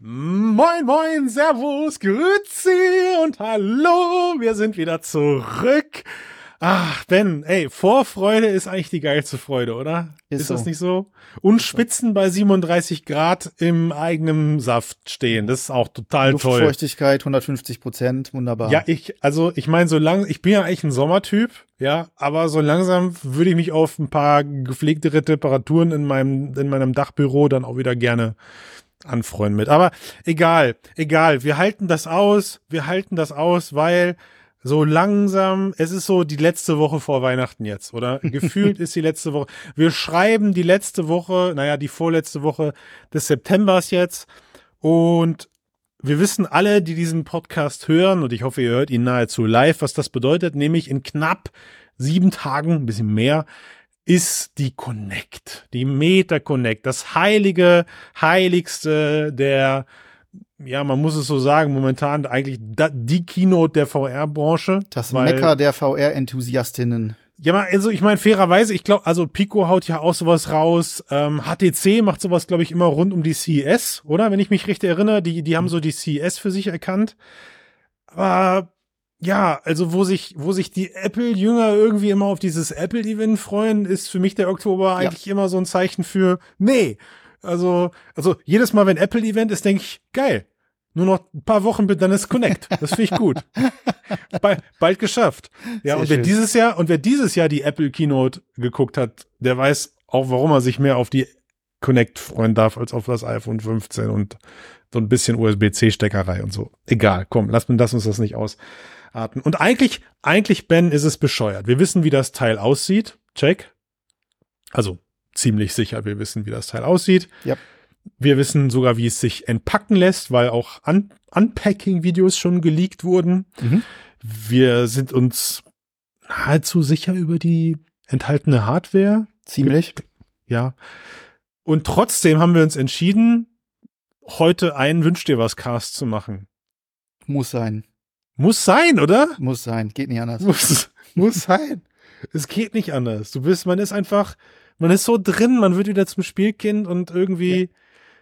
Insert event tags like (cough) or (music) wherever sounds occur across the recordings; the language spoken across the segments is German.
Moin, moin, Servus, Grüezi und Hallo, wir sind wieder zurück. Ach, Ben, ey, Vorfreude ist eigentlich die geilste Freude, oder? Ist, ist das nicht so? Und Spitzen bei 37 Grad im eigenen Saft stehen, das ist auch total toll. Luftfeuchtigkeit 150 Prozent, wunderbar. Ja, ich, also ich meine, so lang, ich bin ja eigentlich ein Sommertyp, ja, aber so langsam würde ich mich auf ein paar gepflegtere Temperaturen in meinem, in meinem Dachbüro dann auch wieder gerne anfreuen mit. Aber egal, egal, wir halten das aus, wir halten das aus, weil so langsam, es ist so die letzte Woche vor Weihnachten jetzt, oder? (laughs) Gefühlt ist die letzte Woche. Wir schreiben die letzte Woche, naja, die vorletzte Woche des Septembers jetzt und wir wissen alle, die diesen Podcast hören, und ich hoffe, ihr hört ihn nahezu live, was das bedeutet, nämlich in knapp sieben Tagen, ein bisschen mehr, ist die Connect, die Meta Connect, das heilige, heiligste der, ja, man muss es so sagen, momentan eigentlich die Keynote der VR-Branche. Das Mecker der VR-Enthusiastinnen. Ja, also ich meine, fairerweise, ich glaube, also Pico haut ja auch sowas raus. Ähm, HTC macht sowas, glaube ich, immer rund um die CES, oder? Wenn ich mich richtig erinnere, die, die haben so die CES für sich erkannt. Aber ja, also wo sich, wo sich die Apple-Jünger irgendwie immer auf dieses Apple-Event freuen, ist für mich der Oktober eigentlich ja. immer so ein Zeichen für, nee. Also, also jedes Mal, wenn Apple-Event ist, denke ich, geil. Nur noch ein paar Wochen, dann ist Connect. Das finde ich gut. (laughs) bald, bald geschafft. Ja, Sehr und wer schön. dieses Jahr, und wer dieses Jahr die Apple Keynote geguckt hat, der weiß auch, warum er sich mehr auf die Connect freuen darf als auf das iPhone 15 und so ein bisschen USB-C-Steckerei und so. Egal, komm, lass, lass uns das nicht aus atmen. Und eigentlich, eigentlich, Ben, ist es bescheuert. Wir wissen, wie das Teil aussieht. Check. Also ziemlich sicher, wir wissen, wie das Teil aussieht. Ja. Wir wissen sogar, wie es sich entpacken lässt, weil auch Un Unpacking-Videos schon geleakt wurden. Mhm. Wir sind uns nahezu sicher über die enthaltene Hardware. Ziemlich. Ja. Und trotzdem haben wir uns entschieden, heute einen Wünsch dir was Cast zu machen. Muss sein. Muss sein, oder? Muss sein, geht nicht anders. Muss, muss sein. Es geht nicht anders. Du bist, man ist einfach, man ist so drin, man wird wieder zum Spielkind und irgendwie ja.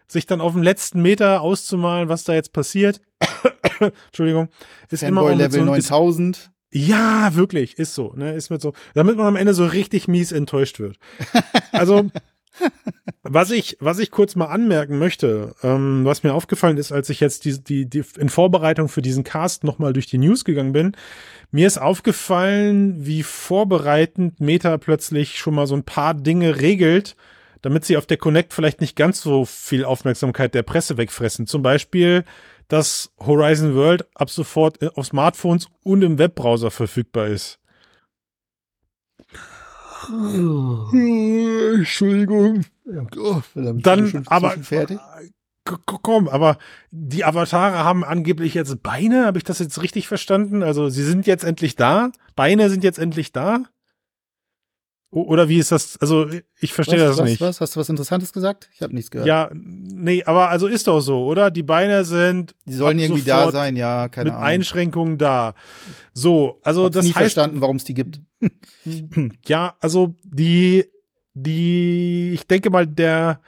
sich dann auf dem letzten Meter auszumalen, was da jetzt passiert. (coughs) Entschuldigung. Ist Fanboy immer Level so 9000. Ja, wirklich, ist so, ne, ist mit so, damit man am Ende so richtig mies enttäuscht wird. Also, (laughs) was ich, was ich kurz mal anmerken möchte, ähm, was mir aufgefallen ist, als ich jetzt die, die, die in Vorbereitung für diesen Cast nochmal durch die News gegangen bin, mir ist aufgefallen, wie vorbereitend Meta plötzlich schon mal so ein paar Dinge regelt, damit sie auf der Connect vielleicht nicht ganz so viel Aufmerksamkeit der Presse wegfressen. Zum Beispiel, dass Horizon World ab sofort auf Smartphones und im Webbrowser verfügbar ist. Entschuldigung. Oh, Dann, aber, fertig? komm, aber die Avatare haben angeblich jetzt Beine. Habe ich das jetzt richtig verstanden? Also sie sind jetzt endlich da. Beine sind jetzt endlich da. Oder wie ist das? Also ich verstehe das was, nicht. Was? Hast du was Interessantes gesagt? Ich habe nichts gehört. Ja, nee, aber also ist doch so, oder? Die Beine sind. Die sollen irgendwie da sein, ja, keine mit Ahnung. Mit Einschränkungen da. So, also Hab's das nie heißt. verstanden, warum es die gibt. (clears throat) ja, also die, die, ich denke mal, der,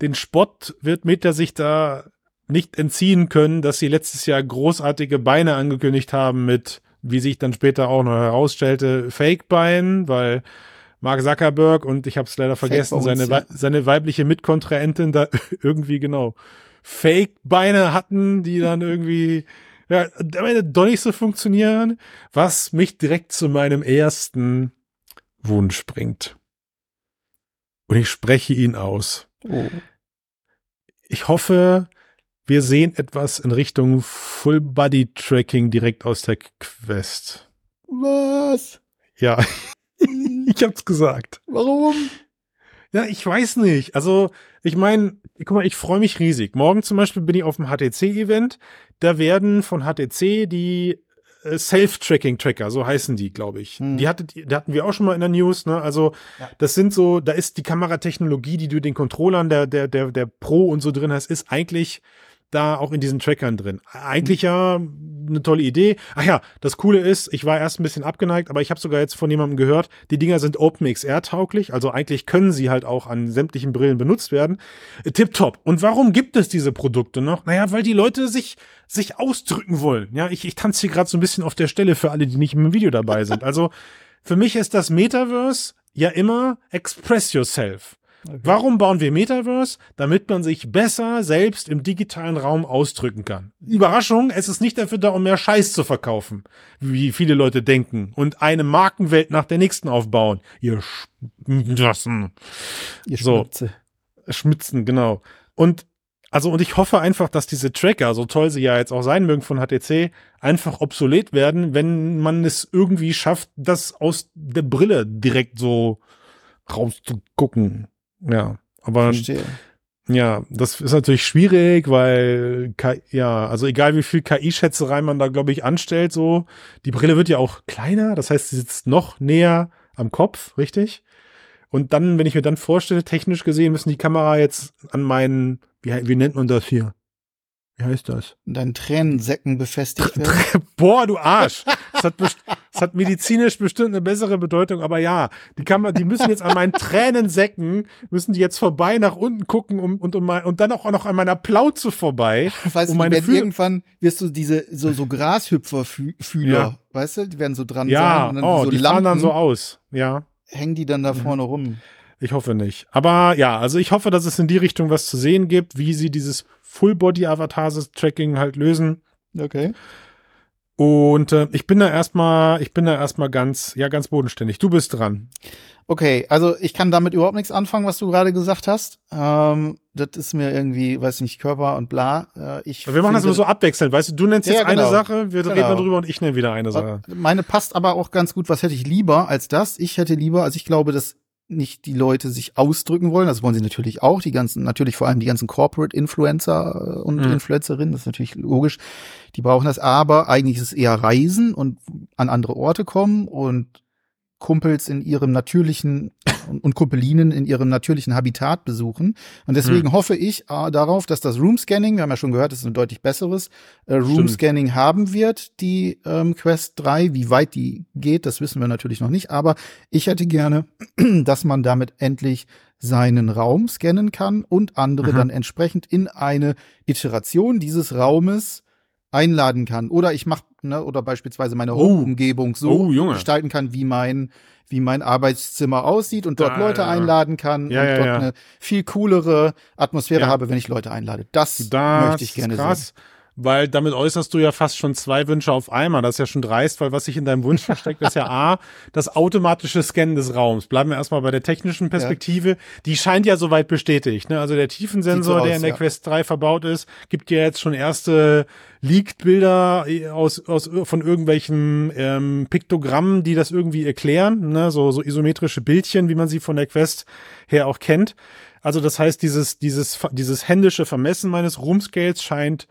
den Spott wird Meta sich da nicht entziehen können, dass sie letztes Jahr großartige Beine angekündigt haben mit, wie sich dann später auch noch herausstellte, Fake-Beinen, weil Mark Zuckerberg und ich habe es leider vergessen, seine, ja. seine weibliche Mitkontrahentin da (laughs) irgendwie genau Fake-Beine hatten, die dann irgendwie ja, doch nicht so funktionieren, was mich direkt zu meinem ersten Wunsch bringt. Und ich spreche ihn aus. Oh. Ich hoffe, wir sehen etwas in Richtung Full Body Tracking direkt aus der Quest. Was? Ja. (laughs) ich hab's gesagt. Warum? Ja, ich weiß nicht. Also, ich meine, guck mal, ich freue mich riesig. Morgen zum Beispiel bin ich auf dem HTC-Event. Da werden von HTC die äh, Self-Tracking-Tracker, so heißen die, glaube ich. Hm. Die, hatte, die hatten wir auch schon mal in der News, ne? Also, ja. das sind so, da ist die Kameratechnologie, die du den Controllern der, der, der, der Pro und so drin hast, ist eigentlich da auch in diesen Trackern drin. Eigentlich ja eine tolle Idee. Ach ja, das Coole ist, ich war erst ein bisschen abgeneigt, aber ich habe sogar jetzt von jemandem gehört, die Dinger sind OpenXR-tauglich, also eigentlich können sie halt auch an sämtlichen Brillen benutzt werden. Tipptopp. Und warum gibt es diese Produkte noch? Naja, weil die Leute sich, sich ausdrücken wollen. Ja, ich, ich tanze hier gerade so ein bisschen auf der Stelle für alle, die nicht im Video dabei sind. Also für mich ist das Metaverse ja immer Express Yourself. Okay. Warum bauen wir Metaverse? Damit man sich besser selbst im digitalen Raum ausdrücken kann. Überraschung, es ist nicht dafür da, um mehr Scheiß zu verkaufen, wie viele Leute denken und eine Markenwelt nach der nächsten aufbauen. Ihr Schmitzen. Ihr Schmitze. So. Schmitzen, genau. Und also, und ich hoffe einfach, dass diese Tracker, so toll sie ja jetzt auch sein mögen von HTC, einfach obsolet werden, wenn man es irgendwie schafft, das aus der Brille direkt so rauszugucken. Ja, aber Verstehe. ja, das ist natürlich schwierig, weil ja, also egal wie viel KI-Schätzerei man da glaube ich anstellt, so die Brille wird ja auch kleiner, das heißt, sie sitzt noch näher am Kopf, richtig? Und dann, wenn ich mir dann vorstelle, technisch gesehen müssen die Kamera jetzt an meinen, wie, wie nennt man das hier? Wie heißt das? Dein Tränensäcken befestigt werden. (laughs) Boah, du Arsch. Das hat, das hat medizinisch bestimmt eine bessere Bedeutung, aber ja, die kann man, die müssen jetzt an meinen Tränensäcken, müssen die jetzt vorbei nach unten gucken um, und, um, und dann auch noch an meiner Plauze vorbei. (laughs) Weißt um du, wenn irgendwann wirst du diese, so, so Grashüpferfühler, ja. weißt du, die werden so dran ja, sein. Ja, oh, so die Lampen, fahren dann so aus, ja. Hängen die dann da vorne rum. Ich hoffe nicht. Aber ja, also ich hoffe, dass es in die Richtung was zu sehen gibt, wie sie dieses Full-Body-Avatar-Tracking halt lösen. Okay. Und äh, ich bin da erstmal, ich bin da erstmal ganz, ja, ganz bodenständig. Du bist dran. Okay, also ich kann damit überhaupt nichts anfangen, was du gerade gesagt hast. Ähm, das ist mir irgendwie, weiß nicht, Körper und bla. Äh, ich wir machen das immer so abwechselnd, weißt du, du nennst jetzt ja, genau. eine Sache, wir genau. reden darüber und ich nenne wieder eine Sache. Meine passt aber auch ganz gut. Was hätte ich lieber als das? Ich hätte lieber, also ich glaube, dass nicht die Leute sich ausdrücken wollen. Das wollen sie natürlich auch. Die ganzen, natürlich vor allem die ganzen Corporate Influencer äh, und mhm. Influencerinnen. Das ist natürlich logisch. Die brauchen das. Aber eigentlich ist es eher Reisen und an andere Orte kommen und Kumpels in ihrem natürlichen und Kumpelinen in ihrem natürlichen Habitat besuchen. Und deswegen hm. hoffe ich äh, darauf, dass das Room Scanning, wir haben ja schon gehört, das ist ein deutlich besseres, äh, Room Scanning haben wird, die ähm, Quest 3. Wie weit die geht, das wissen wir natürlich noch nicht. Aber ich hätte gerne, (clears throat) dass man damit endlich seinen Raum scannen kann und andere mhm. dann entsprechend in eine Iteration dieses Raumes einladen kann. Oder ich mache, ne, oder beispielsweise meine oh. Home-Umgebung so oh, gestalten kann, wie mein, wie mein Arbeitszimmer aussieht und dort da, Leute ja. einladen kann ja, und ja, dort eine viel coolere Atmosphäre habe, wenn ich Leute einlade. Das, das möchte ich gerne krass. sehen weil damit äußerst du ja fast schon zwei Wünsche auf einmal. Das ist ja schon dreist, weil was sich in deinem Wunsch versteckt, ist ja A, das automatische Scannen des Raums. Bleiben wir erstmal bei der technischen Perspektive. Ja. Die scheint ja soweit bestätigt. Ne? Also der Tiefensensor, so aus, der in der ja. Quest 3 verbaut ist, gibt ja jetzt schon erste Leaked-Bilder aus, aus, von irgendwelchen ähm, Piktogrammen, die das irgendwie erklären. Ne? So, so isometrische Bildchen, wie man sie von der Quest her auch kennt. Also das heißt, dieses, dieses, dieses händische Vermessen meines Roomscales scheint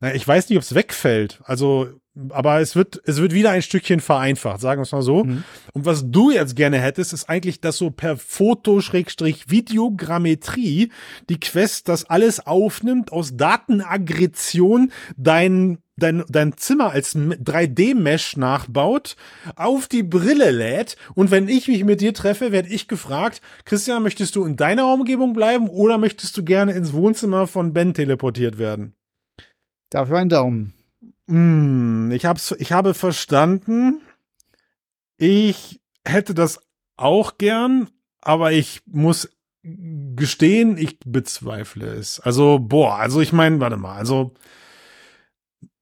naja, ich weiß nicht, ob es wegfällt. Also, aber es wird, es wird wieder ein Stückchen vereinfacht, sagen wir es mal so. Mhm. Und was du jetzt gerne hättest, ist eigentlich, dass so per Foto-Videogrammetrie die Quest das alles aufnimmt, aus Datenaggression dein dein, dein Zimmer als 3D-Mesh nachbaut, auf die Brille lädt und wenn ich mich mit dir treffe, werde ich gefragt, Christian, möchtest du in deiner Umgebung bleiben oder möchtest du gerne ins Wohnzimmer von Ben teleportiert werden? Dafür einen Daumen. Mm, ich, hab's, ich habe verstanden. Ich hätte das auch gern, aber ich muss gestehen, ich bezweifle es. Also, boah, also ich meine, warte mal, also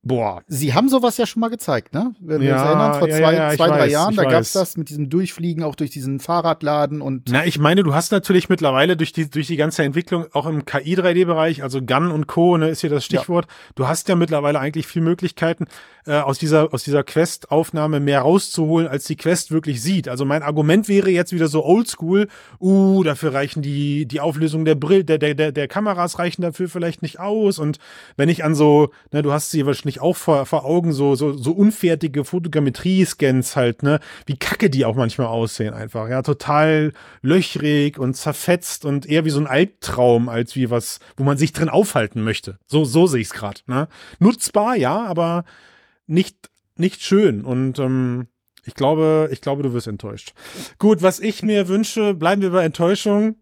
Boah. Sie haben sowas ja schon mal gezeigt, ne? Wenn wir ja, uns erinnern, vor zwei, ja, ja, zwei drei weiß, Jahren, da gab es das mit diesem Durchfliegen auch durch diesen Fahrradladen und. Na, ich meine, du hast natürlich mittlerweile durch die, durch die ganze Entwicklung auch im KI-3D-Bereich, also Gun und Co., ne, ist hier das Stichwort. Du hast ja mittlerweile eigentlich viel Möglichkeiten, äh, aus dieser, aus dieser Quest-Aufnahme mehr rauszuholen, als die Quest wirklich sieht. Also mein Argument wäre jetzt wieder so oldschool, uh, dafür reichen die, die Auflösung der Brill, der, der, der, der Kameras reichen dafür vielleicht nicht aus. Und wenn ich an so, ne, du hast sie wahrscheinlich ich auch vor, vor Augen, so, so, so unfertige Fotogrammetrie-Scans halt, ne, wie kacke die auch manchmal aussehen einfach, ja, total löchrig und zerfetzt und eher wie so ein Albtraum, als wie was, wo man sich drin aufhalten möchte. So, so sehe ich's gerade, ne. Nutzbar, ja, aber nicht, nicht schön und, ähm, ich glaube, ich glaube, du wirst enttäuscht. Gut, was ich mir wünsche, bleiben wir bei Enttäuschung.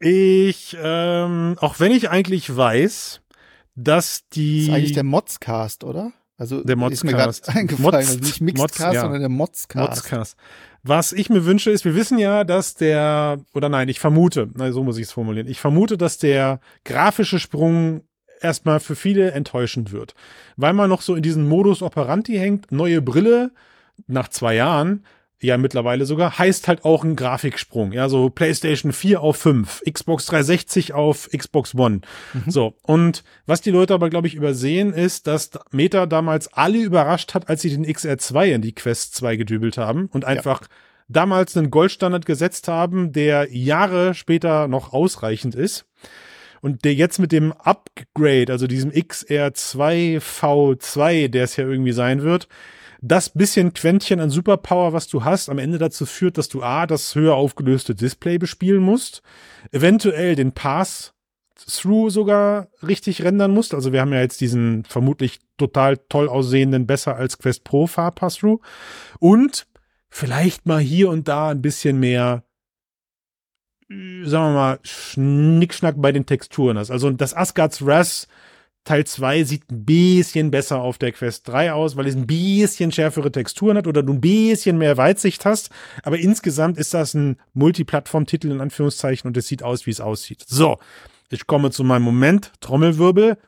Ich, ähm, auch wenn ich eigentlich weiß, dass die. Das ist eigentlich der Modscast, oder? Also der Modscast. ist mir gerade (laughs) eingefallen, Mods, also nicht Mixedcast, Mods, ja. sondern der Modscast. Modscast. Was ich mir wünsche, ist, wir wissen ja, dass der, oder nein, ich vermute, na, so muss ich es formulieren, ich vermute, dass der grafische Sprung erstmal für viele enttäuschend wird, weil man noch so in diesen Modus operandi hängt, neue Brille nach zwei Jahren ja mittlerweile sogar, heißt halt auch ein Grafiksprung. Ja, so PlayStation 4 auf 5, Xbox 360 auf Xbox One. Mhm. So. Und was die Leute aber, glaube ich, übersehen, ist, dass Meta damals alle überrascht hat, als sie den XR2 in die Quest 2 gedübelt haben und einfach ja. damals einen Goldstandard gesetzt haben, der Jahre später noch ausreichend ist. Und der jetzt mit dem Upgrade, also diesem XR2 V2, der es ja irgendwie sein wird, das bisschen Quäntchen an Superpower, was du hast, am Ende dazu führt, dass du A, das höher aufgelöste Display bespielen musst, eventuell den Pass Through sogar richtig rendern musst. Also wir haben ja jetzt diesen vermutlich total toll aussehenden, besser als Quest Pro Fahrpass-Through. Und vielleicht mal hier und da ein bisschen mehr, sagen wir mal, Schnickschnack bei den Texturen hast. Also das Asgard's Wrath Teil 2 sieht ein bisschen besser auf der Quest 3 aus, weil es ein bisschen schärfere Texturen hat oder du ein bisschen mehr Weitsicht hast. Aber insgesamt ist das ein Multiplattform-Titel in Anführungszeichen und es sieht aus, wie es aussieht. So, ich komme zu meinem Moment. Trommelwirbel.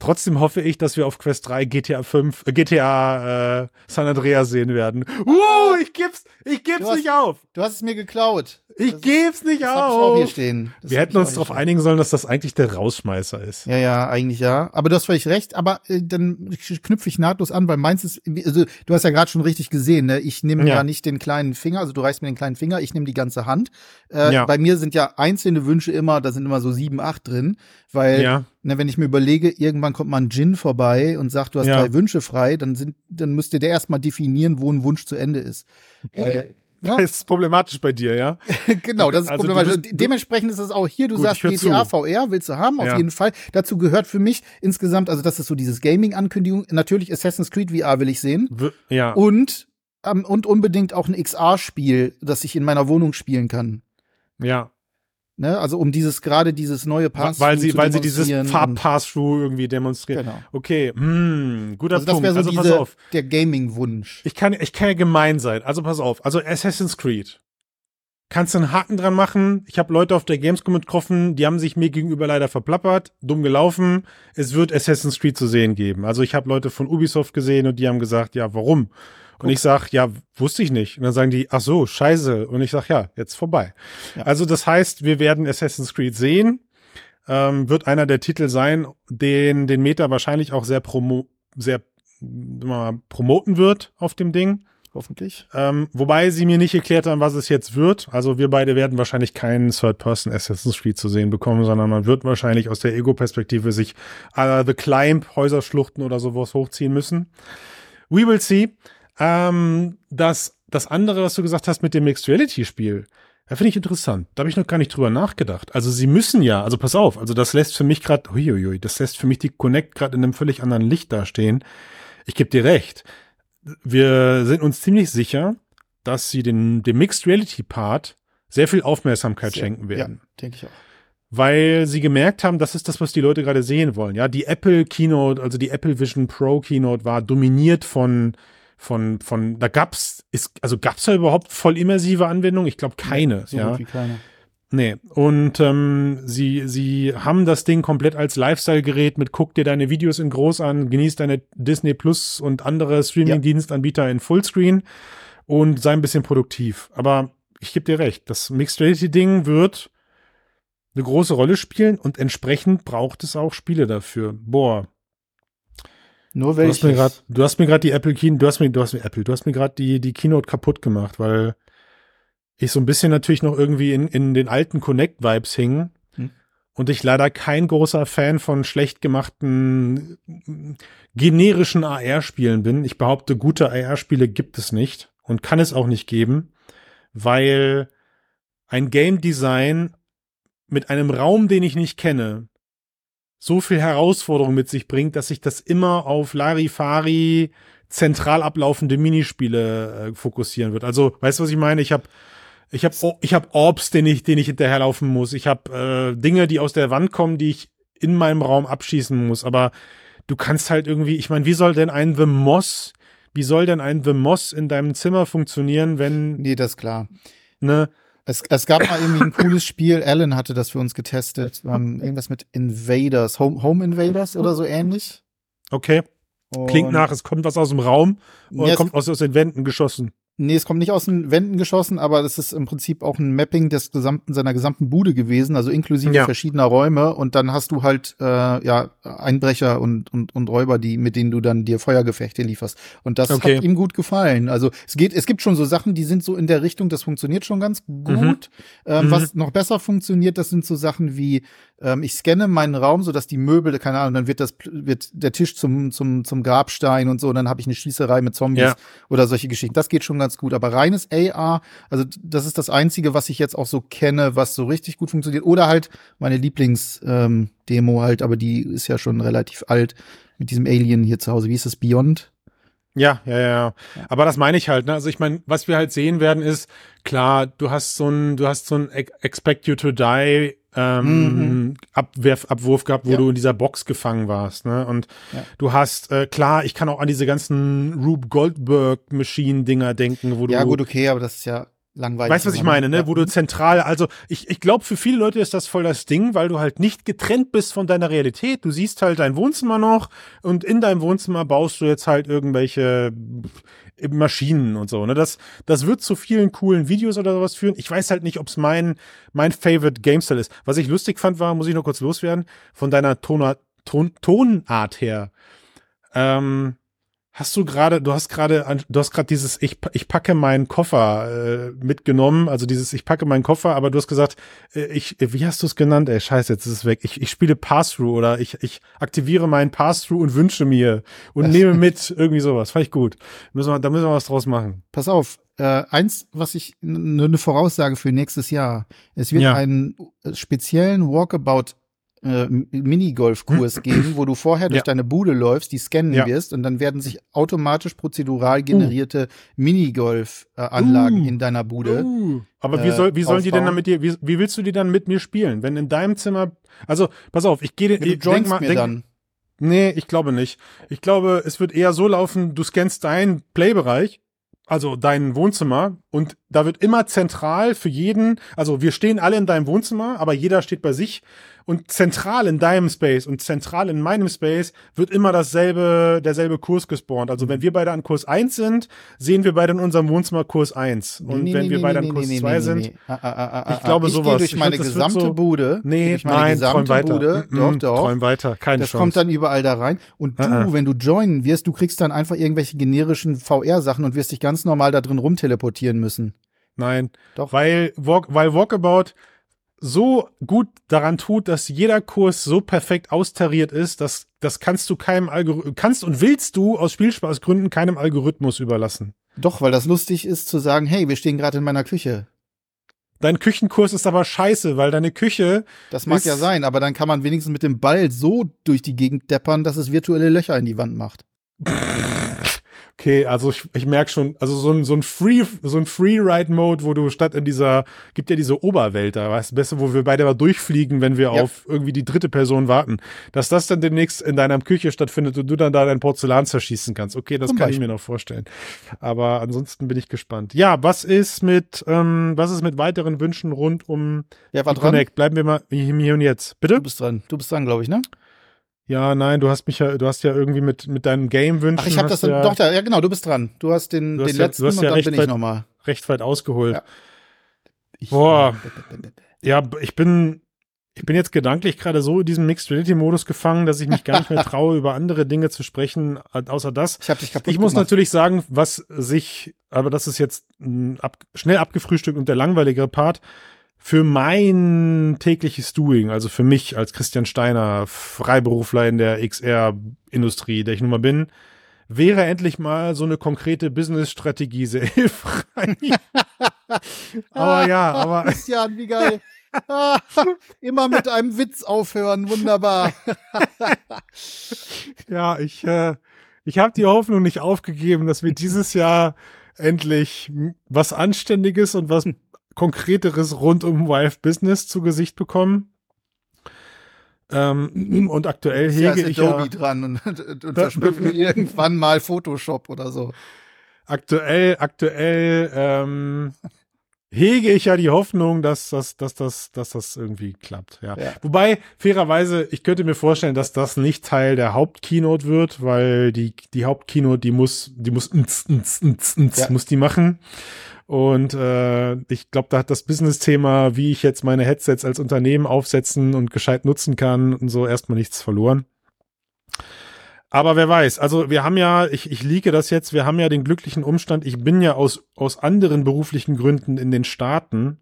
Trotzdem hoffe ich, dass wir auf Quest 3 GTA 5, äh, GTA äh, San Andreas sehen werden. Uh, ich geb's, ich geb's hast, nicht auf. Du hast es mir geklaut. Ich das geb's nicht das auf. Ich auch hier stehen. Das wir hätten uns darauf einigen sollen, dass das eigentlich der Rausschmeißer ist. Ja, ja, eigentlich ja. Aber du hast völlig recht. Aber äh, dann knüpfe ich nahtlos an, weil meins ist, also du hast ja gerade schon richtig gesehen, ne? Ich nehme ja. ja. nicht den kleinen Finger, also du reichst mir den kleinen Finger, ich nehme die ganze Hand. Äh, ja. Bei mir sind ja einzelne Wünsche immer, da sind immer so sieben, acht drin, weil ja. Ne, wenn ich mir überlege, irgendwann kommt mal ein Gin vorbei und sagt, du hast ja. drei Wünsche frei, dann sind, dann müsste der erstmal definieren, wo ein Wunsch zu Ende ist. Äh, ja? Das ist problematisch bei dir, ja? (laughs) genau, das ist also problematisch. Bist, Dementsprechend ist es auch hier, du gut, sagst GTA zu. VR, willst du haben, auf ja. jeden Fall. Dazu gehört für mich insgesamt, also das ist so dieses Gaming-Ankündigung, natürlich Assassin's Creed VR will ich sehen. W ja. Und, ähm, und unbedingt auch ein XR-Spiel, das ich in meiner Wohnung spielen kann. Ja. Ne, also um dieses gerade dieses neue Pass weil sie weil sie dieses Farbpass-Through irgendwie demonstrieren. Genau. Okay, hm, guter also das Punkt. So also diese, pass auf. Der Gaming-Wunsch. Ich kann ich kann ja gemein sein. Also pass auf. Also Assassin's Creed. Kannst du einen Haken dran machen? Ich habe Leute auf der Gamescom getroffen, die haben sich mir gegenüber leider verplappert, dumm gelaufen. Es wird Assassin's Creed zu sehen geben. Also ich habe Leute von Ubisoft gesehen und die haben gesagt, ja, warum? Und ich sag, ja, wusste ich nicht. Und dann sagen die, ach so, scheiße. Und ich sag, ja, jetzt vorbei. Ja. Also das heißt, wir werden Assassin's Creed sehen. Ähm, wird einer der Titel sein, den den Meta wahrscheinlich auch sehr promo sehr mal, promoten wird auf dem Ding. Hoffentlich. Ähm, wobei sie mir nicht erklärt haben, was es jetzt wird. Also wir beide werden wahrscheinlich keinen Third-Person Assassin's Creed zu sehen bekommen, sondern man wird wahrscheinlich aus der Ego-Perspektive sich äh, The Climb, Häuserschluchten oder sowas hochziehen müssen. We will see. Ähm, das, das andere, was du gesagt hast mit dem Mixed Reality Spiel, da finde ich interessant. Da habe ich noch gar nicht drüber nachgedacht. Also sie müssen ja, also pass auf, also das lässt für mich gerade, huiuiui, das lässt für mich die Connect gerade in einem völlig anderen Licht dastehen. Ich gebe dir recht. Wir sind uns ziemlich sicher, dass sie den, dem Mixed Reality Part sehr viel Aufmerksamkeit sehr, schenken werden. Ja, denke ich auch. Weil sie gemerkt haben, das ist das, was die Leute gerade sehen wollen. Ja, die Apple Keynote, also die Apple Vision Pro Keynote war dominiert von von, von, da gab's, ist, also gab's da überhaupt voll immersive Anwendungen? Ich glaube keine, so ja. keine. Nee, und ähm, sie, sie haben das Ding komplett als Lifestyle-Gerät mit guck dir deine Videos in groß an, genieß deine Disney Plus und andere Streaming-Dienstanbieter in Fullscreen und sei ein bisschen produktiv. Aber ich gebe dir recht, das Mixed Reality-Ding wird eine große Rolle spielen und entsprechend braucht es auch Spiele dafür. Boah, nur welches? Du hast mir gerade die Apple Keynote, du hast mir, du hast mir Apple, du hast mir gerade die, die Keynote kaputt gemacht, weil ich so ein bisschen natürlich noch irgendwie in, in den alten Connect-Vibes hing. Hm. und ich leider kein großer Fan von schlecht gemachten generischen AR-Spielen bin. Ich behaupte, gute AR-Spiele gibt es nicht und kann es auch nicht geben, weil ein Game Design mit einem Raum, den ich nicht kenne, so viel Herausforderung mit sich bringt, dass sich das immer auf Larifari zentral ablaufende Minispiele äh, fokussieren wird. Also, weißt du, was ich meine? Ich habe ich habe ich hab Orbs, den ich den ich hinterherlaufen muss. Ich habe äh, Dinge, die aus der Wand kommen, die ich in meinem Raum abschießen muss, aber du kannst halt irgendwie, ich meine, wie soll denn ein The Moss, wie soll denn ein The Moss in deinem Zimmer funktionieren, wenn Nee, das ist klar. ne Es, es gab mal irgendwie ein cooles Spiel, Alan hatte das für uns getestet. Ähm, irgendwas mit Invaders, Home, Home Invaders oder so ähnlich. Okay, klingt Und- nach, es kommt was aus dem Raum oder Ja, kommt aus, aus den Wänden geschossen. Nee, es kommt nicht aus den Wänden geschossen, aber das ist im Prinzip auch ein Mapping des gesamten seiner gesamten Bude gewesen, also inklusive Ja. verschiedener Räume. Und dann hast du halt äh, ja Einbrecher und, und und Räuber, die mit denen du dann dir Feuergefechte lieferst. Und das Okay. hat ihm gut gefallen. Also es geht, es gibt schon so Sachen, die sind so in der Richtung, das funktioniert schon ganz gut. Ähm, Mhm. Was noch besser funktioniert, das sind so Sachen wie ähm, ich scanne meinen Raum, so dass die Möbel, keine Ahnung, dann wird das wird der Tisch zum zum zum Grabstein und so, und dann habe ich eine Schießerei mit Zombies Ja. oder solche Geschichten. Das geht schon ganz gut. Aber reines AR, also das ist das Einzige, was ich jetzt auch so kenne, was so richtig gut funktioniert. Oder halt meine Lieblings-Demo halt, aber die ist ja schon relativ alt mit diesem Alien hier zu Hause. Wie ist das? Beyond? Ja, ja, ja. Aber das meine ich halt, ne? Also ich meine, was wir halt sehen werden, ist, klar, du hast so ein, du hast so ein Ex- Expect You to Die ähm, Abwerf, Abwurf gehabt, wo Mhm. Ja. du in dieser Box gefangen warst, ne? Und Ja. du hast, äh, klar, ich kann auch an diese ganzen Rube Goldberg Machine-Dinger denken, wo du. Ja, gut, okay, aber das ist ja langweilig. Weißt du, was ich meine, ne? Wo du zentral, also ich, ich glaube, für viele Leute ist das voll das Ding, weil du halt nicht getrennt bist von deiner Realität. Du siehst halt dein Wohnzimmer noch und in deinem Wohnzimmer baust du jetzt halt irgendwelche Maschinen und so. Ne? Das, das wird zu vielen coolen Videos oder sowas führen. Ich weiß halt nicht, ob es mein, mein Favorite Game-Style ist. Was ich lustig fand, war, muss ich noch kurz loswerden, von deiner Tonart, Ton, Tonart her. Ähm, Hast du gerade, du hast gerade, du hast gerade dieses, ich, ich packe meinen Koffer äh, mitgenommen, also dieses, ich packe meinen Koffer, aber du hast gesagt, äh, ich, wie hast du es genannt? Ey, scheiße, jetzt ist es weg. Ich, ich spiele Pass-Through oder ich, ich aktiviere meinen Pass-Through und wünsche mir und nehme mit, irgendwie sowas. Fand ich gut. Müssen wir, da müssen wir was draus machen. Pass auf, äh, eins, was ich eine Voraussage für nächstes Jahr. Es wird Ja. einen speziellen Walkabout äh, Minigolf-Kurs (clears throat) geben, wo du vorher durch Ja. deine Bude läufst, die scannen Ja. wirst und dann werden sich automatisch prozedural generierte Minigolf-Anlagen Uh. in deiner Bude. Uh, aber wie äh, soll, wie sollen die denn aufbauen. dann mit dir, wie, wie willst du die dann mit mir spielen? Wenn in deinem Zimmer, also, pass auf, ich gehe, ich denk mal, mir denk, dann. Nee, ich glaube nicht. Ich glaube, es wird eher so laufen, du scannst deinen Playbereich, also dein Wohnzimmer, und da wird immer zentral für jeden, also wir stehen alle in deinem Wohnzimmer, aber jeder steht bei sich und zentral in deinem Space und zentral in meinem Space wird immer dasselbe, derselbe Kurs gespawnt. Also wenn wir beide an Kurs 1 sind, sehen wir beide in unserem Wohnzimmer Kurs 1. Und Nee, wenn nee, wir nee, beide an Kurs nee, 2 nee, sind, nee. Ah, ah, ah, ah, Ich glaube, ah. sowas. Ich Ich gehe durch meine das gesamte so- Bude. nee, durch meine nein, träum gesamte weiter. Bude. Mm, Doch, doch. Träum weiter, keine Das Chance. kommt dann überall da rein. Und du, Ah, ah. wenn du joinen wirst, du kriegst dann einfach irgendwelche generischen VR-Sachen und wirst dich ganz normal da drin rumteleportieren müssen. Nein, Doch. weil, Walk, weil Walkabout so gut daran tut, dass jeder Kurs so perfekt austariert ist, dass das kannst du keinem Algorithmus, kannst und willst du aus Spielspaßgründen keinem Algorithmus überlassen. Doch, weil das lustig ist zu sagen, hey, wir stehen gerade in meiner Küche. Dein Küchenkurs ist aber scheiße, weil deine Küche, Das mag ja sein, aber dann kann man wenigstens mit dem Ball so durch die Gegend deppern, dass es virtuelle Löcher in die Wand macht. (laughs) okay, also ich, ich merke schon, also so ein, so ein Free, so ein Free-Ride-Mode, wo du statt in dieser, gibt ja diese Oberwelt da, weißt du, besser, wo wir beide mal durchfliegen, wenn wir Ja. auf irgendwie die dritte Person warten, dass das dann demnächst in deiner Küche stattfindet und du dann da dein Porzellan zerschießen kannst. Okay, das Zum kann ich mir noch vorstellen. Aber ansonsten bin ich gespannt. Ja, was ist mit, ähm, was ist mit weiteren Wünschen rund um Wer war dran? Connect? Bleiben wir mal hier und jetzt. Bitte? Du bist dran. Du bist dran, glaube ich, ne? Ja, nein, du hast mich ja, du hast ja irgendwie mit, mit deinem Game-Wünschen. Ach, ich habe das dann, ja doch, da, ja genau, du bist dran. Du hast den, Du hast den ja- letzten und dann bin ich weit- nochmal. recht weit ausgeholt. Ja. Ich- Boah. Ja, ich bin, ich bin jetzt gedanklich gerade so in diesem Mixed Reality Modus gefangen, dass ich mich gar nicht mehr (laughs) traue, über andere Dinge zu sprechen, außer das. Ich habe dich kaputt Ich muss gemacht. natürlich sagen, was sich, aber das ist jetzt ab, schnell abgefrühstückt und der langweiligere Part. Für mein tägliches Doing, also für mich als Christian Steiner, Freiberufler in der XR-Industrie, der ich nun mal bin, wäre endlich mal so eine konkrete Business-Strategie sehr (laughs) hilfreich. (laughs) aber ja, aber. (laughs) Christian, wie geil. Immer mit einem Witz aufhören, wunderbar. ja, ich, äh, ich habe die Hoffnung nicht aufgegeben, dass wir dieses Jahr endlich was Anständiges und was Konkreteres rund um Wife Business zu Gesicht bekommen. Ähm, und aktuell hege ja, ich Adobe ja dran und, und, und verschmücken (laughs) irgendwann mal Photoshop oder so. Aktuell, aktuell ähm, hege ich ja die Hoffnung, dass, dass, dass, dass, dass das irgendwie klappt. Ja. ja. Wobei, fairerweise, ich könnte mir vorstellen, dass das nicht Teil der Hauptkeynote wird, weil die, die Hauptkeynote, die muss, die muss, ns, ns, ns, ns, ja. muss die machen. Und äh, ich glaube, da hat das Business-Thema, wie ich jetzt meine Headsets als Unternehmen aufsetzen und gescheit nutzen kann und so erstmal nichts verloren. Aber wer weiß, also wir haben ja, ich, ich liege das jetzt, wir haben ja den glücklichen Umstand, ich bin ja aus, aus anderen beruflichen Gründen in den Staaten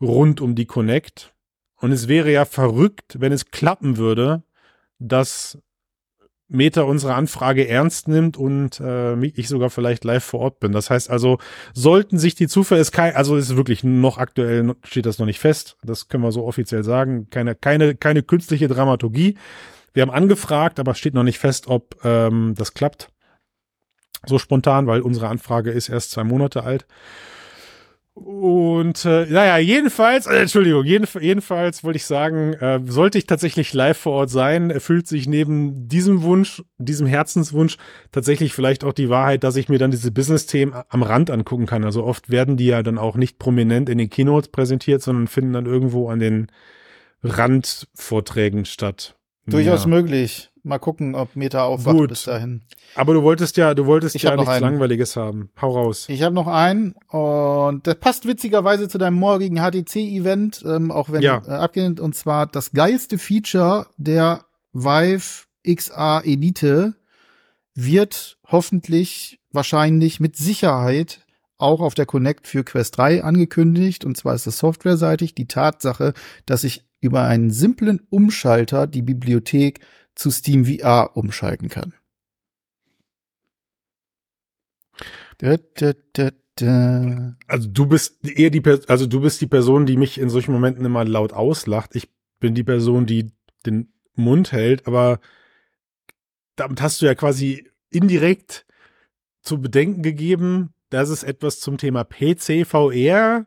rund um die Connect. Und es wäre ja verrückt, wenn es klappen würde, dass Meta unsere Anfrage ernst nimmt und äh, ich sogar vielleicht live vor Ort bin. Das heißt also, sollten sich die Zufälle, ist kein, also ist wirklich noch aktuell, steht das noch nicht fest, das können wir so offiziell sagen, keine, keine, keine künstliche Dramaturgie. Wir haben angefragt, aber steht noch nicht fest, ob ähm, das klappt. So spontan, weil unsere Anfrage ist erst zwei Monate alt. Und äh, naja, jedenfalls, äh, Entschuldigung, jeden, jedenfalls wollte ich sagen, äh, sollte ich tatsächlich live vor Ort sein, erfüllt sich neben diesem Wunsch, diesem Herzenswunsch tatsächlich vielleicht auch die Wahrheit, dass ich mir dann diese Business-Themen am Rand angucken kann. Also oft werden die ja dann auch nicht prominent in den Keynotes präsentiert, sondern finden dann irgendwo an den Randvorträgen statt. Durchaus ja. möglich. Mal gucken, ob Meta aufwacht Gut. bis dahin. Aber du wolltest ja, du wolltest ich ja nichts einen. Langweiliges haben. Hau raus. Ich habe noch einen und das passt witzigerweise zu deinem morgigen HTC-Event, ähm, auch wenn ja. äh, abgehend, und zwar das geilste Feature der Vive XA Elite wird hoffentlich, wahrscheinlich mit Sicherheit auch auf der Connect für Quest 3 angekündigt. Und zwar ist es softwareseitig die Tatsache, dass ich über einen simplen Umschalter die Bibliothek zu Steam VR umschalten kann. Da, da, da. Also du bist eher die, also du bist die Person, die mich in solchen Momenten immer laut auslacht. Ich bin die Person, die den Mund hält, aber damit hast du ja quasi indirekt zu bedenken gegeben, dass es etwas zum Thema PC VR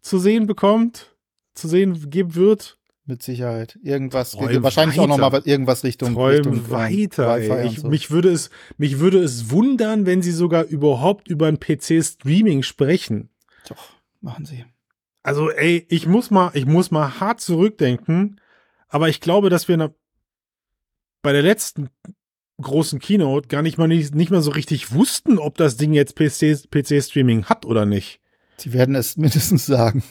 zu sehen bekommt, zu sehen geben wird. Mit Sicherheit. Irgendwas, Träum wahrscheinlich weiter. auch nochmal irgendwas Richtung, Träum Richtung weiter. Ich, so. Mich würde es, mich würde es wundern, wenn sie sogar überhaupt über ein PC-Streaming sprechen. Doch, machen sie. Also, ey, ich muss mal, ich muss mal hart zurückdenken, aber ich glaube, dass wir bei der letzten großen Keynote gar nicht mal nicht, nicht mal so richtig wussten, ob das Ding jetzt PC-Streaming PC hat oder nicht. Sie werden es (laughs) mindestens sagen.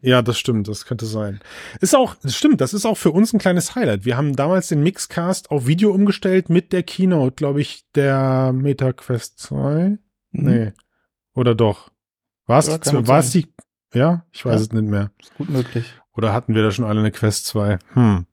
ja, das stimmt, das könnte sein. Ist auch, das stimmt, das ist auch für uns ein kleines Highlight. Wir haben damals den Mixcast auf Video umgestellt mit der Keynote, glaube ich, der MetaQuest 2. Mhm. Nee. Oder doch? War es ja, die, ja? Ich weiß ja. es nicht mehr. Ist gut möglich. Oder hatten wir da schon alle eine Quest 2? Hm.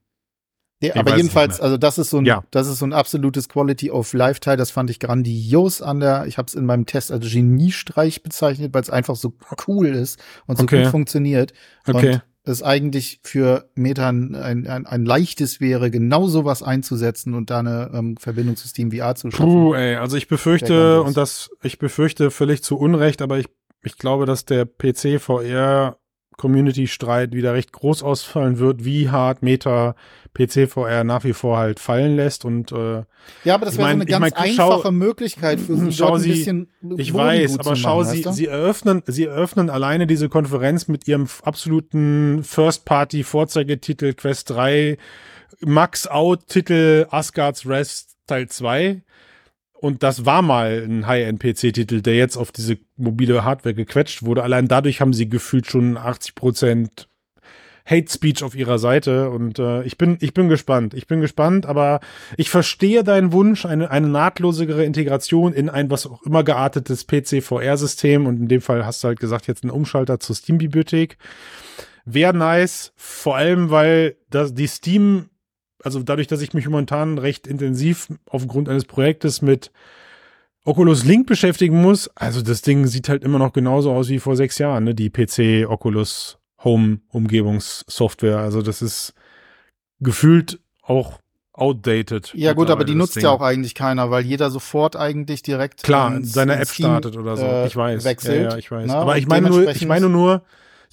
Ja, aber jedenfalls, also das ist so ein, ja. das ist so ein absolutes Quality of Life Teil. Das fand ich grandios an der. Ich habe es in meinem Test als Geniestreich bezeichnet, weil es einfach so cool ist und so okay. gut funktioniert. Okay. Und es eigentlich für Meta ein, ein, ein, leichtes wäre, genau sowas einzusetzen und da eine ähm, Verbindung zu Steam VR zu schaffen. Puh, ey, also ich befürchte, und das, ich befürchte völlig zu Unrecht, aber ich, ich glaube, dass der PC VR Community-Streit wieder recht groß ausfallen wird, wie hart Meta PC-VR nach wie vor halt fallen lässt und äh, ja, aber das wäre so eine ganz ich mein, einfache schau, Möglichkeit für sie, (clears throat) schau sie, ein bisschen ich weiß, aber schau machen, sie, sie eröffnen, sie eröffnen alleine diese Konferenz mit ihrem absoluten First-Party-Vorzeigetitel Quest 3 Max-Out-Titel Asgard's Rest Teil 2 und das war mal ein High-End-PC-Titel, der jetzt auf diese mobile Hardware gequetscht wurde. Allein dadurch haben sie gefühlt schon 80 Prozent Hate Speech auf ihrer Seite und äh, ich bin ich bin gespannt. Ich bin gespannt, aber ich verstehe deinen Wunsch eine eine nahtlosere Integration in ein was auch immer geartetes PC VR System und in dem Fall hast du halt gesagt jetzt einen Umschalter zur Steam Bibliothek. Wäre nice, vor allem, weil das, die Steam, also dadurch, dass ich mich momentan recht intensiv aufgrund eines Projektes mit Oculus Link beschäftigen muss, also das Ding sieht halt immer noch genauso aus wie vor sechs Jahren, ne? Die PC Oculus Home Umgebungssoftware. Also das ist gefühlt auch outdated. Ja gut, aber die nutzt Ding. ja auch eigentlich keiner, weil jeder sofort eigentlich direkt Klar, ins- seine ins App Steam, startet oder so. äh, ich weiß. Wechselt, Ja, ja, ich weiß. ne? Aber ich meine nur, ich meine nur,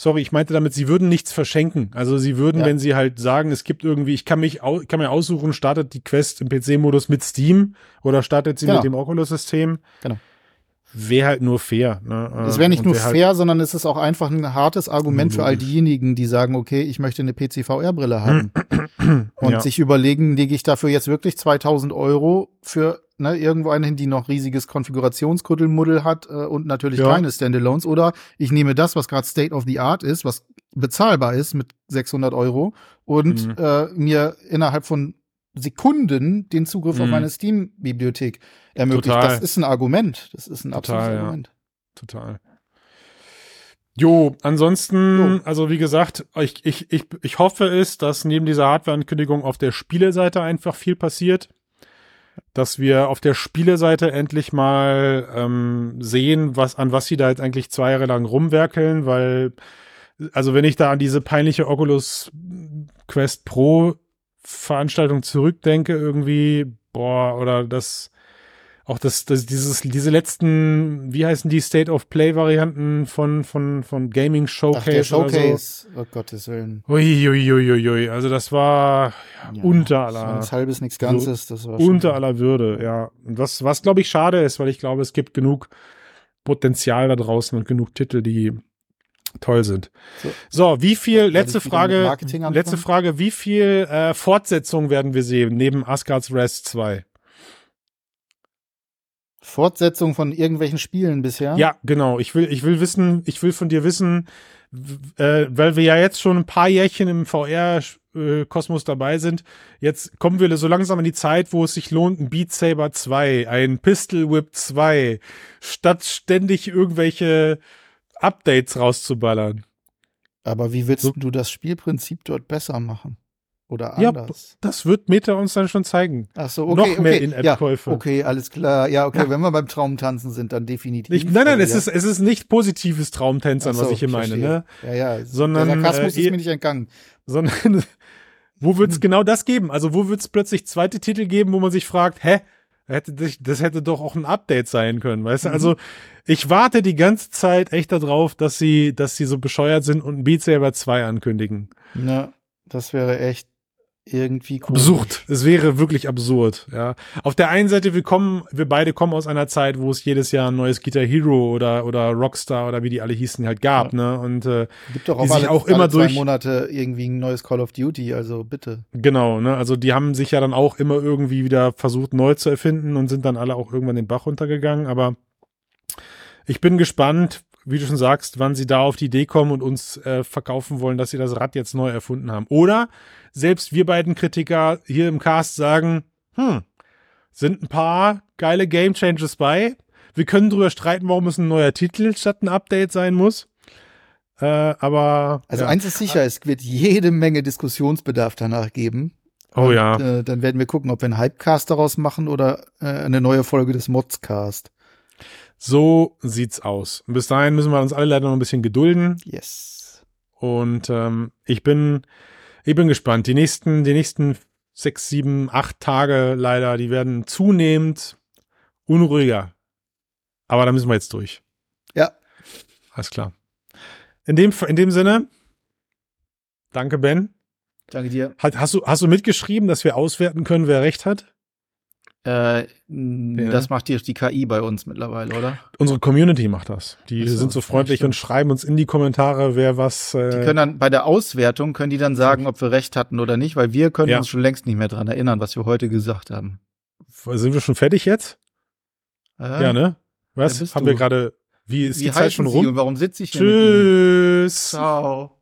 sorry, ich meinte damit, sie würden nichts verschenken. Also sie würden, Ja. wenn sie halt sagen, es gibt irgendwie, ich kann mich, ich kann mir aussuchen, startet die Quest im PC-Modus mit Steam oder startet sie Genau. mit dem Oculus-System. Genau. Wäre halt nur fair. Ne? Das wäre nicht nur wär halt- fair, sondern es ist auch einfach ein hartes Argument für all diejenigen, die sagen, okay, ich möchte eine PC-VR-Brille haben (clears throat) und Ja. sich überlegen, lege ich dafür jetzt wirklich 2000 Euro für ne, irgendwo eine hin, die noch riesiges Konfigurationskuddelmuddel hat äh, und natürlich Ja. keine Standalones oder ich nehme das, was gerade State of the Art ist, was bezahlbar ist mit 600 Euro und Mhm. äh, mir innerhalb von Sekunden den Zugriff auf Mhm. meine Steam-Bibliothek ermöglicht. Total. Das ist ein Argument. Das ist ein Total, absolutes ja. Argument. Total. Jo, ansonsten, Jo. also wie gesagt, ich, ich, ich, ich hoffe es, dass neben dieser Hardware-Ankündigung auf der Spieleseite einfach viel passiert. Dass wir auf der Spieleseite endlich mal ähm, sehen, was, an was sie da jetzt eigentlich zwei Jahre lang rumwerkeln, weil, also wenn ich da an diese peinliche Oculus Quest Pro Veranstaltung zurückdenke, irgendwie, boah, oder das, auch das, das, dieses, diese letzten, wie heißen die State of Play Varianten von, von, von Gaming Showcase? Ach, der Showcase, Oder oh Gottes Willen. so. Ui, ui, ui, ui, ui. Also das war Ja, unter aller, nichts halbes, nichts Ganzes. Das war unter aller Würde, ja. Und was, was glaube ich schade ist, weil ich glaube, es gibt genug Potenzial da draußen und genug Titel, die toll sind. So. So, wie viel, letzte Frage, letzte Frage, wie viel äh, Fortsetzung werden wir sehen neben Asgard's Rest 2? Fortsetzung von irgendwelchen Spielen bisher. Ja, genau. Ich will, ich will wissen, ich will von dir wissen, äh, weil wir ja jetzt schon ein paar Jährchen im VR-Kosmos dabei sind. Jetzt kommen wir so langsam in die Zeit, wo es sich lohnt, ein Beat Saber 2, ein Pistol Whip 2, statt ständig irgendwelche Updates rauszuballern. Aber wie willst So- du das Spielprinzip dort besser machen? Oder Ja, anders? Das wird Meta uns dann schon zeigen. Ach so, okay, noch mehr okay. In-App-Käufe. Ja, okay, alles klar. Ja, okay, Ja. wenn wir beim Traumtanzen sind, dann definitiv. Ich, nein, nein, es ja. ist, es ist nicht positives Traumtänzern, so, was ich hier meine, ne? Ja, ja. Sondern, der Sarkasmus äh, ist mir nicht entgangen. sondern (laughs) wo wird's genau das geben? Also wo wird's plötzlich zweite Titel geben, wo man sich fragt, hä, das hätte doch auch ein Update sein können, weißt du? Mhm. Also ich warte die ganze Zeit echt darauf, dass sie, dass sie so bescheuert sind und ein Beat Saber 2 ankündigen. Ja, das wäre echt irgendwie cool. Absurd. Es wäre wirklich absurd, ja. Auf der einen Seite, wir kommen, wir beide kommen aus einer Zeit, wo es jedes Jahr ein neues Guitar Hero oder, oder Rockstar oder wie die alle hießen halt gab, ne? Und äh, Gibt doch die auch, sich alle, auch immer alle zwei durch- Monate irgendwie ein neues Call of Duty, also bitte. Genau, ne? Also die haben sich ja dann auch immer irgendwie wieder versucht neu zu erfinden und sind dann alle auch irgendwann den Bach runtergegangen. Aber ich bin gespannt, wie du schon sagst, wann sie da auf die Idee kommen und uns äh, verkaufen wollen, dass sie das Rad jetzt neu erfunden haben. Oder selbst wir beiden Kritiker hier im Cast sagen, hm, sind ein paar geile Game Changes bei. Wir können drüber streiten, warum es ein neuer Titel statt ein Update sein muss. Äh, aber Also ja. eins ist sicher, es wird jede Menge Diskussionsbedarf danach geben. oh Und, ja. Äh, dann werden wir gucken, ob wir einen Hypecast daraus machen oder äh, eine neue Folge des Modscast. So sieht's aus. Und bis dahin müssen wir uns alle leider noch ein bisschen gedulden. Yes. Und ähm, ich bin, ich bin gespannt. Die nächsten, die nächsten sechs, sieben, acht Tage leider, die werden zunehmend unruhiger. Aber da müssen wir jetzt durch. Ja. Alles klar. In dem, in dem Sinne, danke Ben. Danke dir. Hat, hast, du, hast du mitgeschrieben, dass wir auswerten können, wer recht hat? Äh, Ja. Das macht die, die KI bei uns mittlerweile, oder? Unsere Community macht das. Die so, sind so freundlich und schreiben uns in die Kommentare, wer was. Äh, Die können dann bei der Auswertung können die dann sagen, ob wir recht hatten oder nicht, weil wir können Ja. uns schon längst nicht mehr dran erinnern, was wir heute gesagt haben. sind wir schon fertig jetzt? Äh, Ja, ne? Was? Haben du? wir gerade. Wie ist Wie die Zeit schon Sie rum? und warum sitze ich hier? Tschüss. Ciao.